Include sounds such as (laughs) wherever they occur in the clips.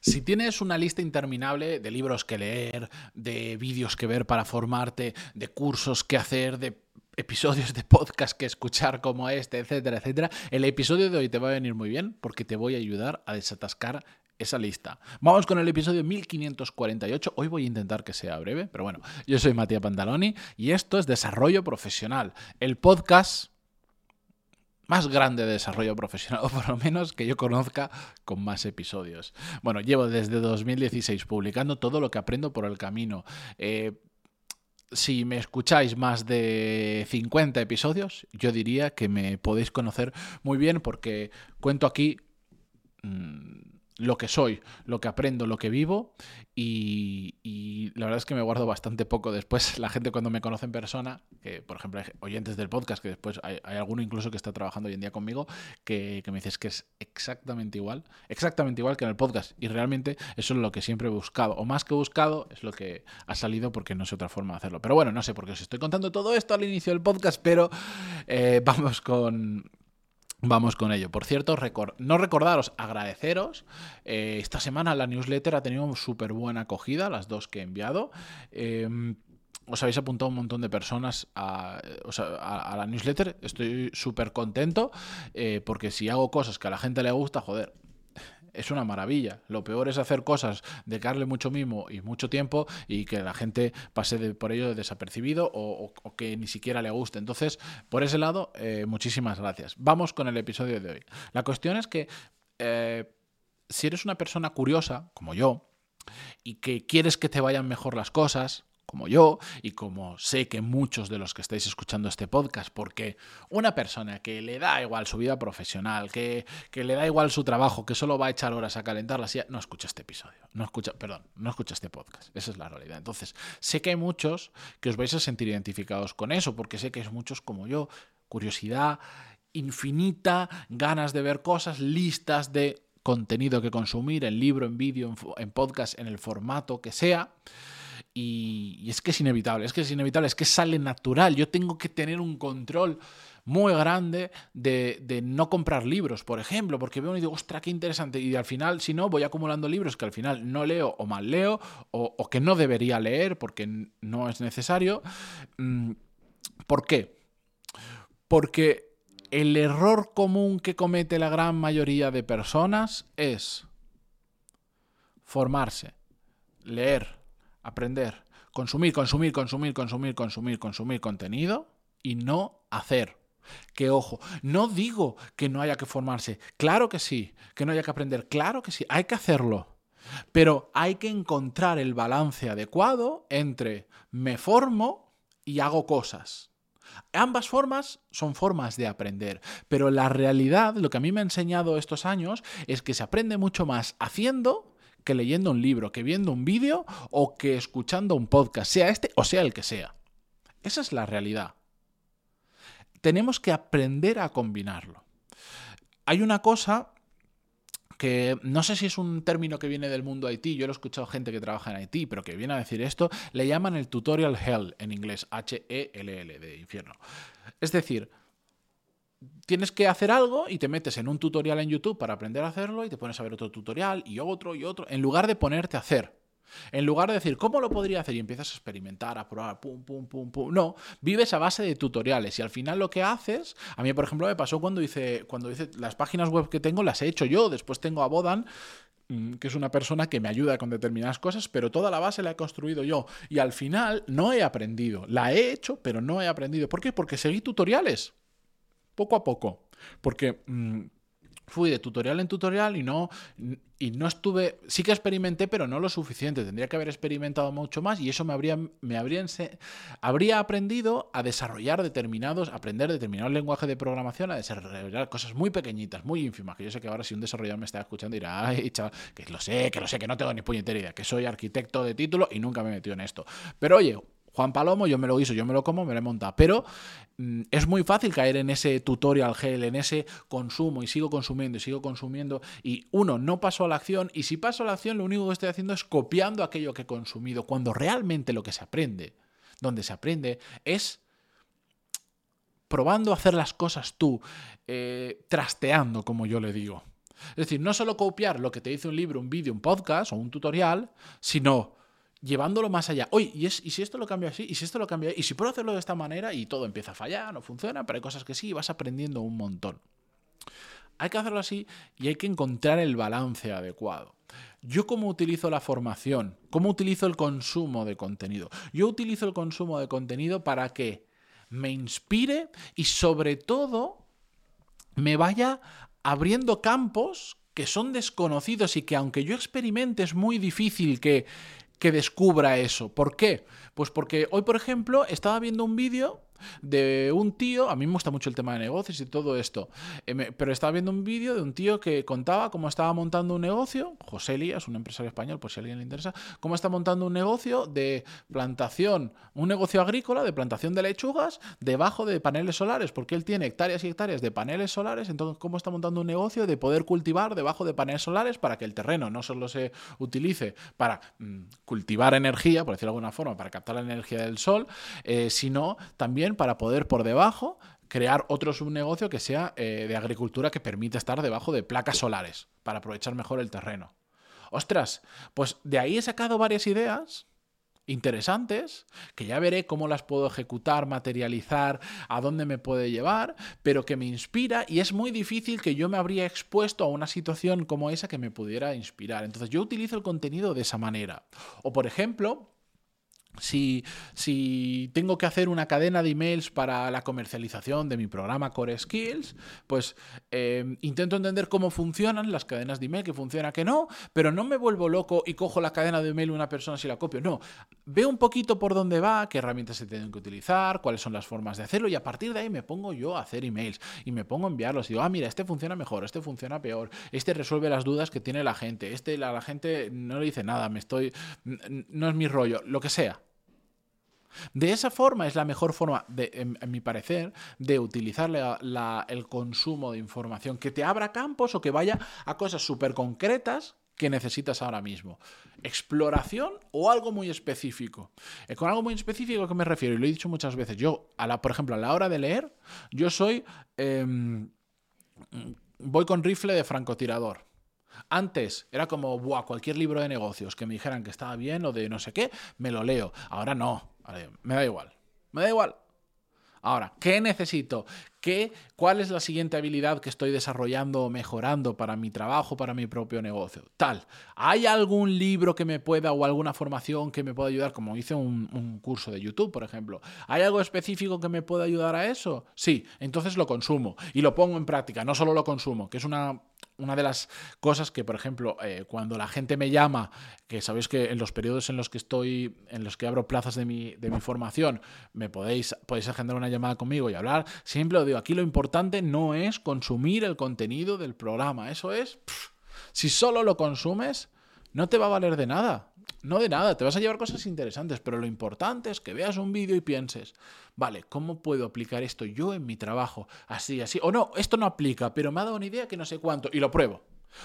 Si tienes una lista interminable de libros que leer, de vídeos que ver para formarte, de cursos que hacer, de episodios de podcast que escuchar como este, etcétera, etcétera, el episodio de hoy te va a venir muy bien porque te voy a ayudar a desatascar esa lista. Vamos con el episodio 1548. Hoy voy a intentar que sea breve, pero bueno, yo soy Matías Pantaloni y esto es Desarrollo Profesional, el podcast más grande de desarrollo profesional, (laughs) por lo menos que yo conozca con más episodios. Bueno, llevo desde 2016 publicando todo lo que aprendo por el camino. Eh, si me escucháis más de 50 episodios, yo diría que me podéis conocer muy bien porque cuento aquí... Mmm, lo que soy, lo que aprendo, lo que vivo y, la verdad es que me guardo bastante poco. Después (laughs) la gente cuando me conoce en persona, que por ejemplo hay oyentes del podcast, que después hay, alguno incluso que está trabajando hoy en día conmigo, que, me dices que es exactamente igual, exactamente igual que en el podcast y realmente eso es lo que siempre he buscado, o más que buscado es lo que ha salido porque no sé otra forma de hacerlo. Pero bueno, no sé por qué os estoy contando todo esto al inicio del podcast, pero eh, (laughs) vamos con, Vamos con ello. Por cierto, no recordaros, agradeceros. Eh, esta semana la newsletter ha tenido súper buena acogida, las dos que he enviado. Em, os habéis apuntado un montón de personas a, la newsletter. Estoy súper contento eh, porque si hago cosas que a la gente le gusta, joder, es una maravilla. Lo peor es hacer cosas, de darle mucho mimo y mucho tiempo y que la gente pase por ello desapercibido o, que ni siquiera le guste. Entonces, por ese lado, eh, muchísimas gracias. Vamos con el episodio de hoy. La cuestión es que eh, si eres una persona curiosa, como yo, y que quieres que te vayan mejor las cosas, como yo y como sé que muchos de los que estáis escuchando este podcast, porque una persona que le da igual su vida profesional, que, le da igual su trabajo, que solo va a echar horas a calentar la silla, no escucha este episodio, no escucha, perdón, no escucha este podcast, esa es la realidad. Entonces, sé que hay muchos que os vais a sentir identificados con eso, porque sé que hay muchos como yo, curiosidad infinita, ganas de ver cosas, listas de contenido que consumir en libro, en vídeo, en podcast, en el formato que sea. Y, es que es inevitable, es que es inevitable, es que sale natural. Yo tengo que tener un control muy grande de, no comprar libros, por ejemplo, porque veo y digo, ostra, qué interesante. Y al final, si no, voy acumulando libros que al final no leo o mal leo, o, que no debería leer porque no es necesario. Mm, ¿Por qué? Porque el error común que comete la gran mayoría de personas es formarse, leer, aprender, consumir, consumir, consumir, consumir, consumir, consumir contenido y no hacer. Que ojo, no digo que no haya que formarse, claro que sí, que no haya que aprender, claro que sí, hay que hacerlo. Pero hay que encontrar el balance adecuado entre me formo y hago cosas. Ambas formas son formas de aprender, pero la realidad, lo que a mí me ha enseñado estos años, es que se aprende mucho más haciendo que leyendo un libro, que viendo un vídeo o que escuchando un podcast, sea este o sea el que sea. Esa es la realidad. Tenemos que aprender a combinarlo. Hay una cosa que no sé si es un término que viene del mundo IT, yo lo he escuchado gente que trabaja en IT, pero que viene a decir esto, le llaman el tutorial hell en inglés, H-E-L-L, de infierno. Es decir, tienes que hacer algo y te metes en un tutorial en YouTube para aprender a hacerlo y te pones a ver otro tutorial y otro y otro, en lugar de ponerte a hacer. En lugar de decir, ¿cómo lo podría hacer? Y empiezas a experimentar, a probar, pum, pum, pum, pum. No, vives a base de tutoriales y al final lo que haces, a mí por ejemplo me pasó cuando hice, cuando hice las páginas web que tengo, las he hecho yo, después tengo a Bodan, mm, que es una persona que me ayuda con determinadas cosas, pero toda la base la he construido yo. Y al final no he aprendido. La he hecho, pero no he aprendido. ¿Por qué? Porque seguí tutoriales poco a poco. Porque mm, fui de tutorial en tutorial y no, y no estuve, sí que experimenté, pero no lo suficiente. Tendría que haber experimentado mucho más y eso me habría, me habría, habría aprendido a desarrollar determinados, aprender determinados lenguajes de programación, a desarrollar cosas muy pequeñitas, muy ínfimas, que yo sé que ahora si un desarrollador me está escuchando dirá, ay, chaval, que lo sé, que lo sé, que no tengo ni puñetera idea, que soy arquitecto de título y nunca me he metido en esto. Pero oye, Juan Palomo, yo me lo guiso, yo me lo como, me lo he montado. Pero mm, es muy fácil caer en ese tutorial gel, en ese consumo y sigo consumiendo y sigo consumiendo. Y uno, no paso a la acción y si paso a la acción lo único que estoy haciendo es copiando aquello que he consumido, cuando realmente lo que se aprende, donde se aprende, es probando a hacer las cosas tú, eh, trasteando, como yo le digo. Es decir, no solo copiar lo que te dice un libro, un vídeo, un podcast o un tutorial, sino llevándolo más allá. Oye, ¿y, es, ¿y si esto lo cambio así? ¿Y si esto lo cambio ¿Y si puedo hacerlo de esta manera? Y todo empieza a fallar, no funciona, pero hay cosas que sí, y vas aprendiendo un montón. Hay que hacerlo así y hay que encontrar el balance adecuado. Yo cómo utilizo la formación, cómo utilizo el consumo de contenido. Yo utilizo el consumo de contenido para que me inspire y sobre todo me vaya abriendo campos que son desconocidos y que aunque yo experimente es muy difícil que, que descubra eso. ¿Por qué? Pues porque hoy, por ejemplo, estaba viendo un vídeo de un tío, a mí me gusta mucho el tema de negocios y todo esto, eh, pero estaba viendo un vídeo de un tío que contaba cómo estaba montando un negocio, José Elías, un empresario español, pues si a alguien le interesa, cómo está montando un negocio de plantación, un negocio agrícola de plantación de lechugas debajo de paneles solares, porque él tiene hectáreas y hectáreas de paneles solares, entonces cómo está montando un negocio de poder cultivar debajo de paneles solares para que el terreno no solo se utilice para mm, cultivar energía, por decirlo de alguna forma, para captar la energía del sol, eh, sino también para poder por debajo crear otro subnegocio que sea eh, de agricultura que permita estar debajo de placas solares para aprovechar mejor el terreno. Ostras, pues de ahí he sacado varias ideas interesantes, que ya veré cómo las puedo ejecutar, materializar, a dónde me puede llevar, pero que me inspira y es muy difícil que yo me habría expuesto a una situación como esa que me pudiera inspirar. Entonces yo utilizo el contenido de esa manera. O por ejemplo, si, si, tengo que hacer una cadena de emails para la comercialización de mi programa Core Skills, pues em, intento entender cómo funcionan las cadenas de email, que funciona, que no, pero no me vuelvo loco y cojo la cadena de email de una persona si la copio. No, veo un poquito por dónde va, qué herramientas se tienen que utilizar, cuáles son las formas de hacerlo y a partir de ahí me pongo yo a hacer emails y me pongo a enviarlos y digo, ah, mira, este funciona mejor, este funciona peor, este resuelve las dudas que tiene la gente, este la, la gente no le dice nada, me estoy, no es mi rollo, lo que sea. De esa forma es la mejor forma, en, mi parecer, de utilizar el consumo de información, que te abra campos o que vaya a cosas súper concretas que necesitas ahora mismo. Exploración o algo muy específico. Eh, con algo muy específico a me refiero, y lo he dicho muchas veces, yo, por ejemplo, a la hora de leer, yo soy... Em, voy con rifle de francotirador. Antes era como, cualquier libro de negocios que me dijeran que estaba bien o de no sé qué, me lo leo. Ahora no me da igual. Me da igual. Ahora, ¿qué necesito? ¿Qué, ¿Cuál es la siguiente habilidad que estoy desarrollando o mejorando para mi trabajo, para mi propio negocio? Tal. ¿Hay algún libro que me pueda o alguna formación que me pueda ayudar? Como hice un, un curso de YouTube, por ejemplo. ¿Hay algo específico que me pueda ayudar a eso? Sí, entonces lo consumo y lo pongo en práctica. No solo lo consumo, que es una una de las cosas que, por ejemplo, eh, cuando la gente me llama, que sabéis que en los periodos en los que estoy, en los que abro plazas de mi, de mi formación, me podéis, podéis agendar una llamada conmigo y hablar, siempre lo digo, aquí lo importante no es consumir el contenido del programa, eso es, si solo lo consumes, no te va a valer de nada. No de nada, te vas a llevar cosas interesantes, pero lo importante es que veas un vídeo y pienses, vale, ¿cómo puedo aplicar esto yo en mi trabajo? Así, así. O no, esto no aplica, pero me ha dado una idea que no sé cuánto y lo pruebo.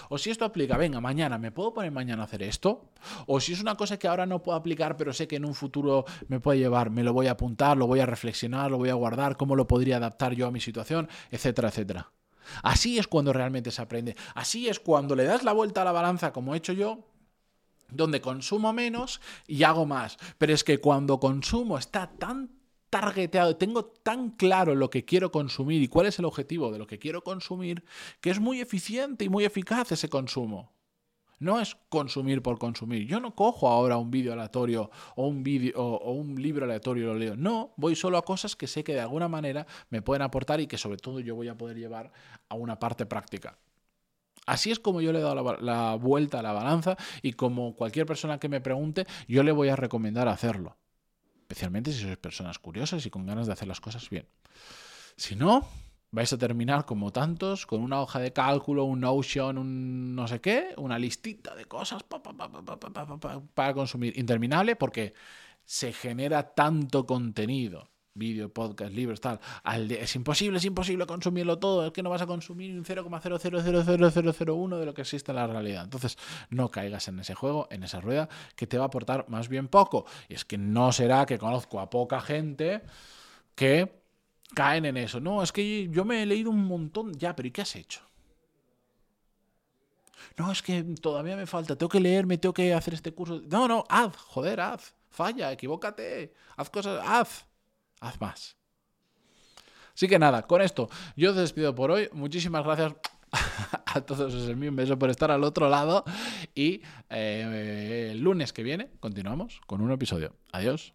O si esto aplica, venga, mañana, ¿me puedo poner mañana a hacer esto? O si es una cosa que ahora no puedo aplicar, pero sé que en un futuro me puede llevar, me lo voy a apuntar, lo voy a reflexionar, lo voy a guardar, cómo lo podría adaptar yo a mi situación, etcétera, etcétera. Así es cuando realmente se aprende. Así es cuando le das la vuelta a la balanza, como he hecho yo, donde consumo menos y hago más. Pero es que cuando consumo está tan targeteado, tengo tan claro lo que quiero consumir y cuál es el objetivo de lo que quiero consumir, que es muy eficiente y muy eficaz ese consumo. No es consumir por consumir. Yo no cojo ahora un vídeo aleatorio o un, o, un libro aleatorio y lo leo. No, voy solo a cosas que sé que de alguna manera me pueden aportar y que sobre todo yo voy a poder llevar a una parte práctica. Así es como yo le he dado la, vuelta a la balanza y como cualquier persona que me pregunte, yo le voy a recomendar hacerlo. Especialmente si sois personas curiosas y con ganas de hacer las cosas bien. Si no, vais a terminar como tantos, con una hoja de cálculo, un Notion, un no sé qué, una listita de cosas para consumir interminable porque se genera tanto contenido vídeo, podcast, libros, tal, es imposible, es imposible consumirlo todo, es que no vas a consumir un 0,000001 de lo que existe en la realidad. Entonces, no caigas en ese juego, en esa rueda, que te va a aportar más bien poco. Y es que no será que conozco a poca gente que caen en eso. No, es que yo me he leído un montón, ya, pero ¿y qué has hecho? No, es que todavía me falta, tengo que leerme, tengo que hacer este curso. No, no, haz, joder, haz. Falla, equivócate, haz cosas, haz, haz más. Así que nada, con esto yo os despido por hoy. Muchísimas gracias (laughs) a todos os envío un beso por estar al otro lado y eh, el lunes que viene continuamos con un episodio. Adiós.